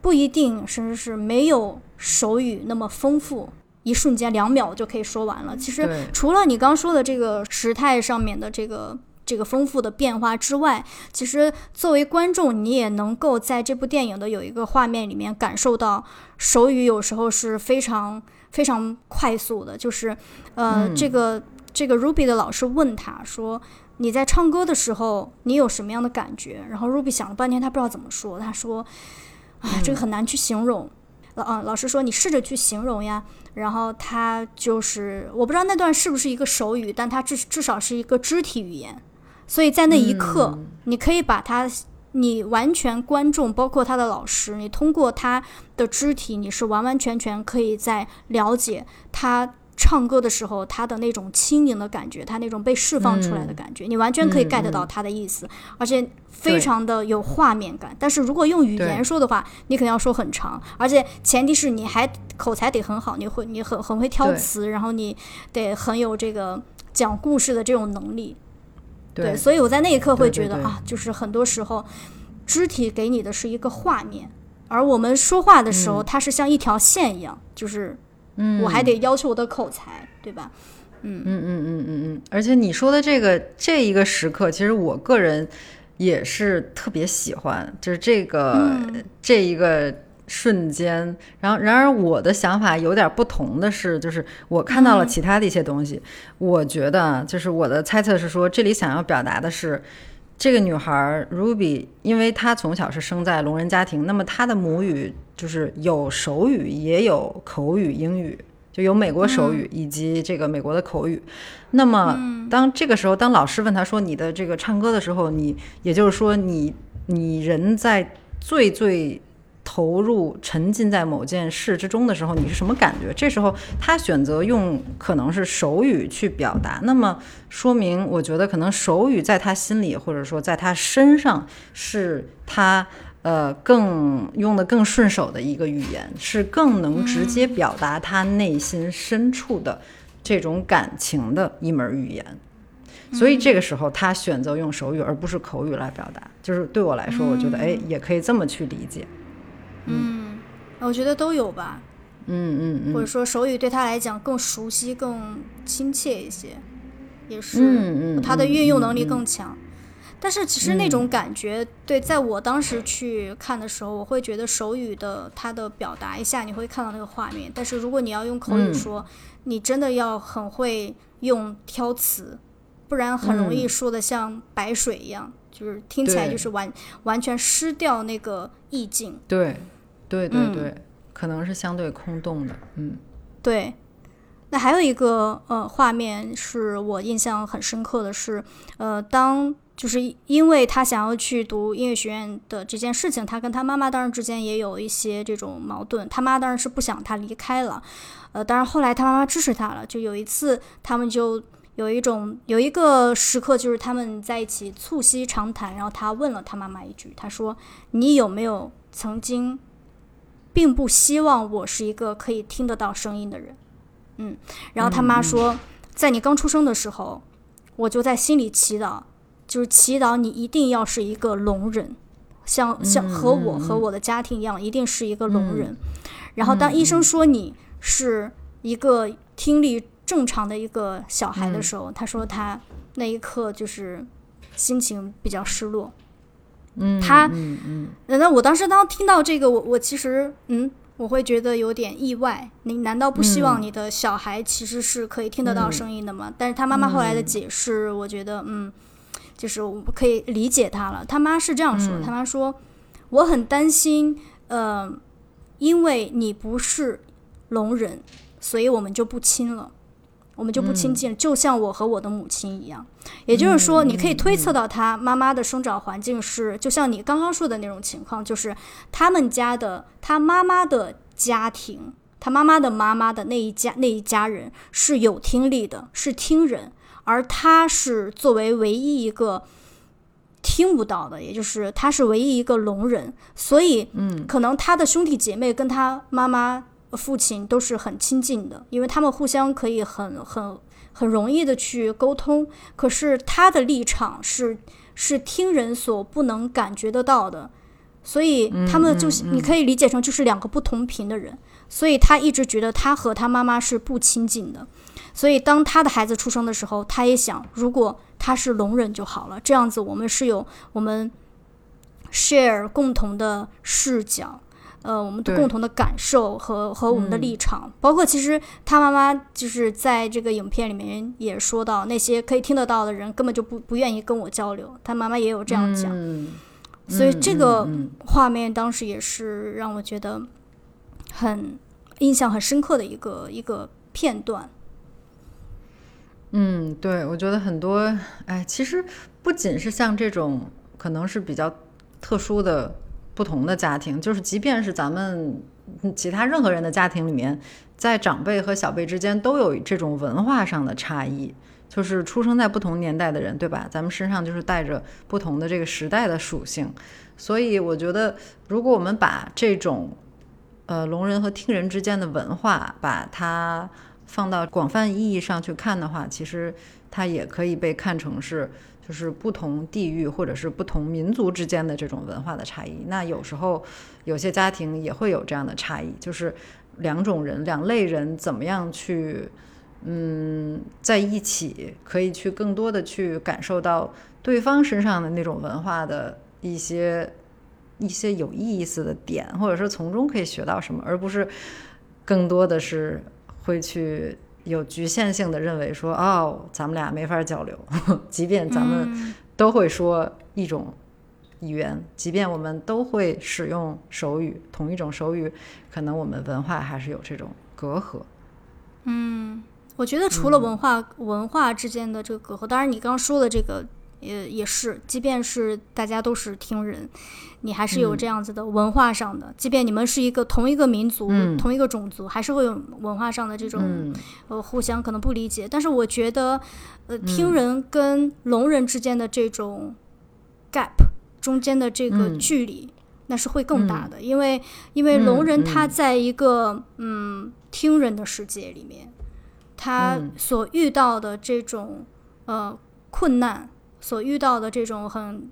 不一定，甚至是没有手语那么丰富。一瞬间两秒就可以说完了。其实除了你刚说的这个时态上面的这个这个丰富的变化之外，其实作为观众，你也能够在这部电影的有一个画面里面感受到手语有时候是非常非常快速的，就是呃，这个这个 Ruby 的老师问他说。你在唱歌的时候，你有什么样的感觉？然后 Ruby 想了半天，他不知道怎么说。他说：“啊，这个很难去形容。”啊，老师说你试着去形容呀。然后他就是我不知道那段是不是一个手语，但他至至少是一个肢体语言。所以在那一刻，你可以把他，你完全观众，包括他的老师，你通过他的肢体，你是完完全全可以在了解他。唱歌的时候，他的那种轻盈的感觉，他那种被释放出来的感觉，你完全可以 get 到他的意思，而且非常的有画面感。但是如果用语言说的话，你肯定要说很长，而且前提是你还口才得很好，你会你很很会挑词，然后你得很有这个讲故事的这种能力。对，所以我在那一刻会觉得啊，就是很多时候肢体给你的是一个画面，而我们说话的时候，它是像一条线一样，就是。嗯，我还得要求我的口才，对吧？嗯嗯嗯嗯嗯嗯。而且你说的这个这一个时刻，其实我个人也是特别喜欢，就是这个这一个瞬间。然后，然而我的想法有点不同的是，就是我看到了其他的一些东西。我觉得，就是我的猜测是说，这里想要表达的是。这个女孩 Ruby，因为她从小是生在聋人家庭，那么她的母语就是有手语，也有口语英语，就有美国手语以及这个美国的口语。那么当这个时候，当老师问她说你的这个唱歌的时候，你也就是说你你人在最最。投入沉浸在某件事之中的时候，你是什么感觉？这时候他选择用可能是手语去表达，那么说明我觉得可能手语在他心里或者说在他身上是他呃更用的更顺手的一个语言，是更能直接表达他内心深处的这种感情的一门语言。所以这个时候他选择用手语而不是口语来表达，就是对我来说，我觉得哎也可以这么去理解。嗯，我觉得都有吧。嗯嗯嗯，或者说手语对他来讲更熟悉、更亲切一些，也是他的运用能力更强。但是其实那种感觉，对，在我当时去看的时候，我会觉得手语的它的表达一下，你会看到那个画面。但是如果你要用口语说，你真的要很会用挑词，不然很容易说的像白水一样，就是听起来就是完完全失掉那个意境。对。对对对，可能是相对空洞的，嗯，对。那还有一个呃画面是我印象很深刻的是，呃，当就是因为他想要去读音乐学院的这件事情，他跟他妈妈当然之间也有一些这种矛盾。他妈当然是不想他离开了，呃，当然后来他妈妈支持他了。就有一次，他们就有一种有一个时刻，就是他们在一起促膝长谈，然后他问了他妈妈一句，他说：“你有没有曾经？”并不希望我是一个可以听得到声音的人，嗯，然后他妈说，在你刚出生的时候，我就在心里祈祷，就是祈祷你一定要是一个聋人，像像和我和我的家庭一样，一定是一个聋人。然后当医生说你是一个听力正常的一个小孩的时候，他说他那一刻就是心情比较失落。嗯，他，嗯嗯，那我当时当听到这个，我我其实，嗯，我会觉得有点意外。你难道不希望你的小孩其实是可以听得到声音的吗？但是他妈妈后来的解释，我觉得，嗯，就是我可以理解他了。他妈是这样说，他妈说，我很担心，呃，因为你不是聋人，所以我们就不亲了。我们就不亲近，就像我和我的母亲一样。也就是说，你可以推测到他妈妈的生长环境是，就像你刚刚说的那种情况，就是他们家的他妈妈的家庭，他妈妈的妈妈的那一家那一家人是有听力的，是听人，而他是作为唯一一个听不到的，也就是他是唯一一个聋人，所以，嗯，可能他的兄弟姐妹跟他妈妈。父亲都是很亲近的，因为他们互相可以很很很容易的去沟通。可是他的立场是是听人所不能感觉得到的，所以他们就是你可以理解成就是两个不同频的人。所以他一直觉得他和他妈妈是不亲近的。所以当他的孩子出生的时候，他也想，如果他是聋人就好了，这样子我们是有我们 share 共同的视角。呃，我们的共同的感受和和我们的嗯。立场，包括其实他妈妈就是在这个影片里面也说到，那些可以听得到的人根本就不不愿意跟我交流，他妈妈也有这样讲，嗯，所以嗯这个画面当时也是让我觉得很印象很深刻的一个一个片段。嗯，对，我觉得很多，哎，其实不仅是像这种可能是比较特殊的不同的家庭，就是即便是咱们其他任何人的家庭里面，在长辈和小辈之间都有这种文化上的差异，就是出生在不同年代的人，对吧？咱们身上就是带着不同的这个时代的属性，所以我觉得，如果我们把这种呃聋人和听人之间的文化，把它放到广泛意义上去看的话，其实它也可以被看成是就是不同地域或者是不同民族之间的这种文化的差异。那有时候有些家庭也会有这样的差异，就是两种人、两类人怎么样去嗯在一起，可以去更多的去感受到对方身上的那种文化的一些。一些有意思的点，或者是从中可以学到什么，而不是更多的是会去有局限性的认为说，哦，咱们俩没法交流，[laughs] 即便咱们嗯。都会说一种语言，即便我们都会使用手语，同一种手语，可能我们文化还是有这种隔阂。嗯，我觉得除了文化、文化之间的这个隔阂，当然你刚刚说的这个也也是，即便是大家都是听人，你还是有这样子的文化上的，即便你们是一个同一个民族、嗯。同一个种族，还是会有文化上的这种、嗯。呃互相可能不理解。但是我觉得，呃，听人跟聋人之间的这种 gap 中间的这个嗯。距离。那是会更大的，因为因为聋人嗯。他嗯在一个嗯听人的世界里面，他嗯。所遇到的这种呃困难，所遇到的这种很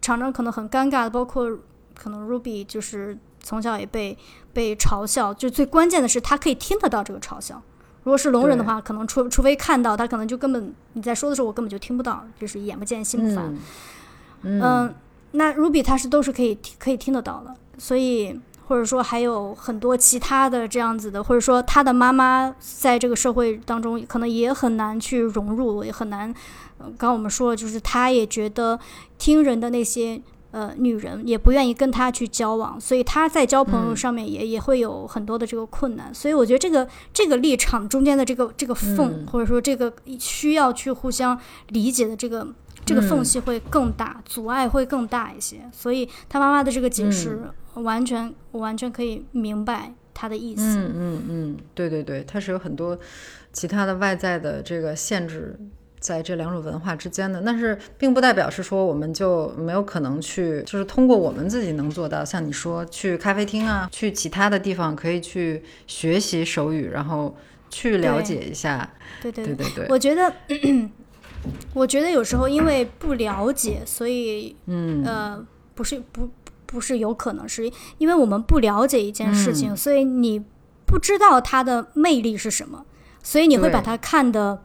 常常可能很尴尬的，包括可能 Ruby 就是从小也被被嘲笑，就最关键的是他可以听得到这个嘲笑。如果是聋人的话，可能除除非看到他，可能就根本你在说的时候，我根本就听不到，就是眼不见心不烦。嗯嗯，那 Ruby 他是都是可以可以听得到的，所以或者说还有很多其他的这样子的，或者说他的妈妈在这个社会当中可能也很难去融入，也很难。呃刚刚我们说了，就是他也觉得听人的那些呃女人也不愿意跟他去交往，所以他在交朋友嗯上面也、也会有很多的这个困难。所以我觉得这个这个立场中间的这个这个缝，嗯或者说这个需要去互相理解的这个这个缝嗯隙会更大，阻碍会更大一些。所以他妈妈的这个解释，完全我完全可以明白他的意思。嗯嗯嗯，对对对，它是有很多其他的外在的这个限制在这两种文化之间的，但是并不代表是说我们就没有可能去，就是通过我们自己能做到，像你说去咖啡厅啊，去其他的地方可以去学习手语，然后去了解一下，对对对对对，我觉得，[clears throat] 我觉得有时候因为不了解，所以嗯。呃，不是不不是有可能是因为我们不了解一件事情，嗯。所以你不知道它的魅力是什么，所以你会把它看的。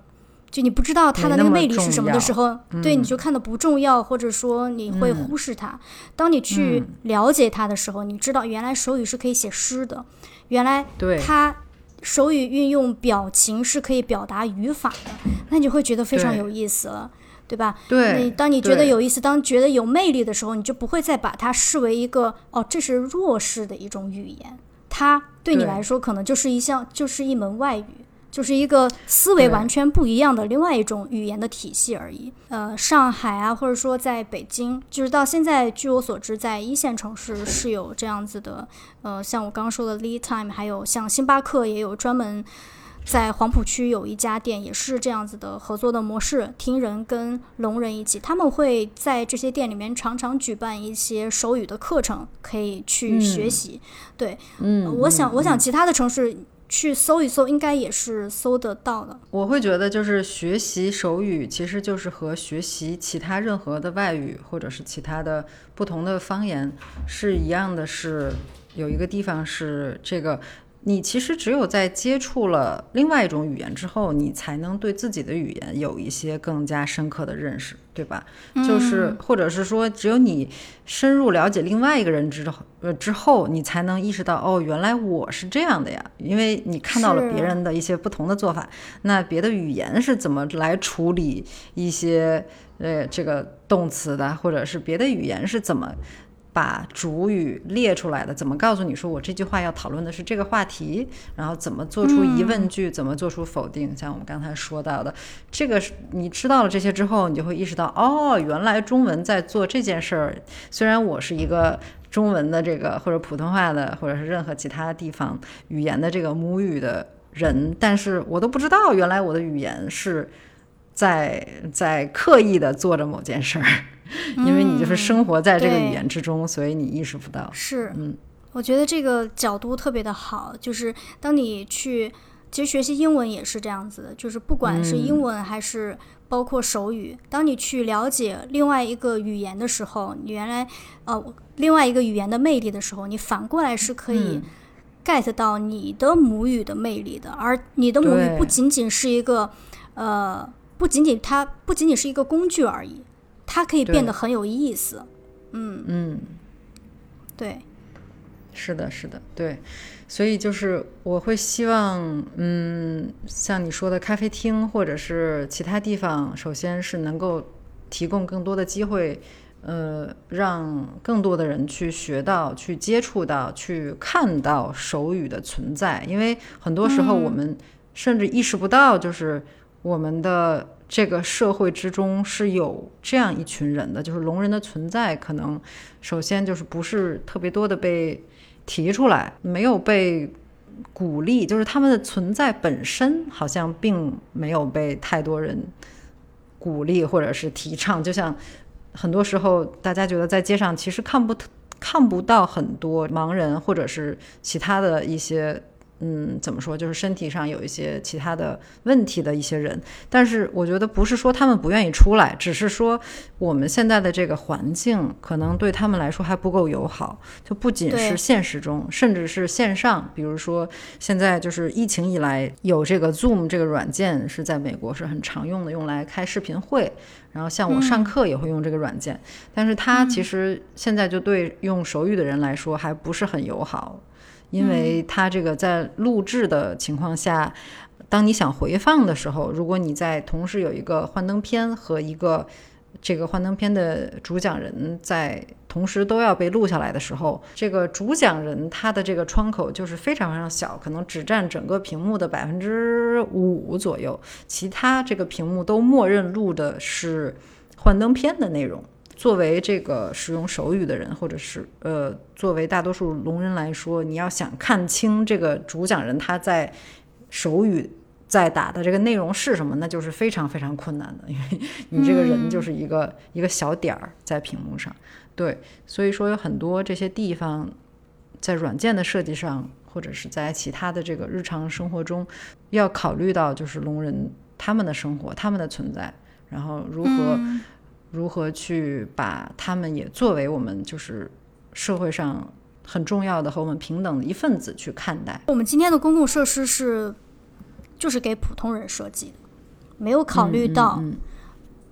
就你不知道它的那个魅力是什么的时候，对嗯你就看的不重要，或者说你会嗯。忽视它。当你去嗯了解它的时候，你知道原来手语是可以写诗的，原来对它手语运用表情是可以表达语法的，那你就会觉得非常有意思了，对吧？你对，当你觉得有意思，当觉得有魅力的时候，你就不会再把它视为一个哦，这是弱势的一种语言，它对你来说可能就是一项，就是一门外语。就是一个思维完全不一样的另外一种语言的体系而已。呃，上海啊，或者说在北京，就是到现在，据我所知，在一线城市是有这样子的。呃，像我刚刚说的 Lead Time，还有像星巴克也有专门在黄浦区有一家店，也是这样子的合作的模式，听人跟聋人一起，他们会在这些店里面常常举办一些手语的课程，可以去学习。对，嗯，我想，嗯我想其他的城市去搜一搜，应该也是搜得到的。我会觉得，就是学习手语，其实就是和学习其他任何的外语或者是其他的不同的方言是一样的，是有一个地方是这个你其实只有在接触了另外一种语言之后，你才能对自己的语言有一些更加深刻的认识，对吧？就是或者是说，只有你深入了解另外一个人之后，呃之后，你才能意识到，哦，原来我是这样的呀，因为你看到了别人的一些不同的做法。那别的语言是怎么来处理一些呃这个动词的，或者是别的语言是怎么？把主语列出来的，怎么告诉你说我这句话要讨论的是这个话题？然后怎么做出疑问句？怎么做出否定？像我们刚才说到的，这个是你知道了这些之后，你就会意识到，哦，原来中文在做这件事儿。虽然我是一个中文的这个或者普通话的，或者是任何其他地方语言的这个母语的人，但是我都不知道，原来我的语言是在在刻意的做着某件事儿。[laughs] 因为你就是生活在这个语言之中，所以你意识不到。是，嗯，我觉得这个角度特别的好。就是当你去，其实学习英文也是这样子的。就是不管是英文还是包括手语，当你去了解另外一个语言的时候，你原来呃另外一个语言的魅力的时候，你反过来是可以 get 到你的母语的魅力的。而你的母语不仅仅是一个呃，不仅仅它不仅仅是一个工具而已。它可以变得很有意思，嗯嗯，对，是的，是的，对，所以就是我会希望，嗯，像你说的咖啡厅或者是其他地方，首先是能够提供更多的机会，呃，让更多的人去学到、去接触到、去看到手语的存在，因为很多时候我们甚至意识不到，就是我们的。这个社会之中是有这样一群人的，就是聋人的存在，可能首先就是不是特别多的被提出来，没有被鼓励，就是他们的存在本身好像并没有被太多人鼓励或者是提倡。就像很多时候大家觉得在街上其实看不看不到很多盲人或者是其他的一些。嗯，怎么说？就是身体上有一些其他的问题的一些人，但是我觉得不是说他们不愿意出来，只是说我们现在的这个环境可能对他们来说还不够友好。就不仅是现实中，甚至是线上，比如说现在就是疫情以来有这个 Zoom 这个软件是在美国是很常用的，用来开视频会。然后像我上课也会用这个软件，但是它其实现在就对用手语的人来说还不是很友好。因为它这个在录制的情况下，当你想回放的时候，如果你在同时有一个幻灯片和一个这个幻灯片的主讲人在同时都要被录下来的时候，这个主讲人他的这个窗口就是非常非常小，可能只占整个屏幕的百分之五左右，其他这个屏幕都默认录的是幻灯片的内容。作为这个使用手语的人，或者是呃，作为大多数聋人来说，你要想看清这个主讲人他在手语在打的这个内容是什么，那就是非常非常困难的，因为你这个人就是一个一个小点儿在屏幕上。对，所以说有很多这些地方在软件的设计上，或者是在其他的这个日常生活中，要考虑到就是聋人他们的生活、他们的存在，然后如何。如何去把他们也作为我们就是社会上很重要的和我们平等的一份子去看待？我们今天的公共设施是就是给普通人设计的，没有考虑到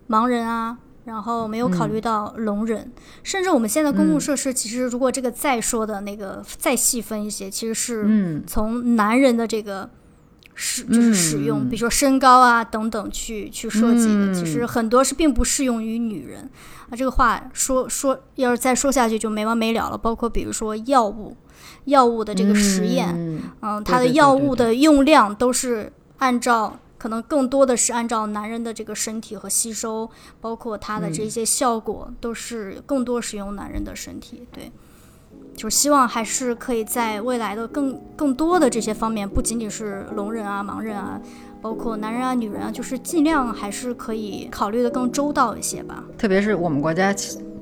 盲人啊，然后没有考虑到聋人，甚至我们现在公共设施其实如果这个再说的那个再细分一些，其实是从男人的这个。使就是使用，比如说身高啊等等去去设计的，其实很多是并不适用于女人啊。这个话说说，要是再说下去就没完没了了。包括比如说药物，药物的这个实验，嗯，它的药物的用量都是按照，可能更多的是按照男人的这个身体和吸收，包括它的这些效果都是更多使用男人的身体，对。就希望还是可以在未来的更更多的这些方面，不仅仅是聋人啊、盲人啊，包括男人啊、女人啊，就是尽量还是可以考虑的更周到一些吧。特别是我们国家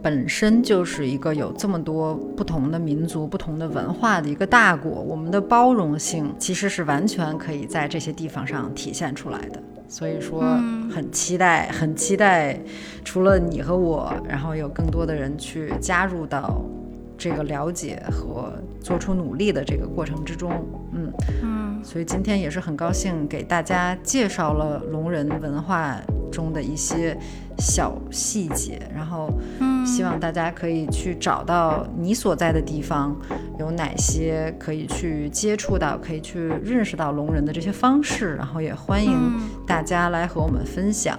本身就是一个有这么多不同的民族、不同的文化的一个大国，我们的包容性其实是完全可以在这些地方上体现出来的。所以说，很期待，很期待，除了你和我，然后有更多的人去加入到。这个了解和做出努力的这个过程之中，嗯嗯，所以今天也是很高兴给大家介绍了聋人文化中的一些小细节，然后希望大家可以去找到你所在的地方有哪些可以去接触到、可以去认识到聋人的这些方式，然后也欢迎大家来和我们分享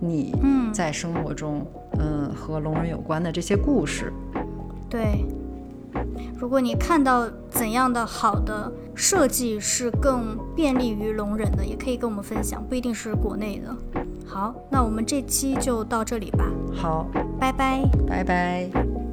你在生活中嗯和聋人有关的这些故事。对，如果你看到怎样的好的设计是更便利于聋人的，也可以跟我们分享，不一定是国内的。好，那我们这期就到这里吧。好，拜拜，拜拜。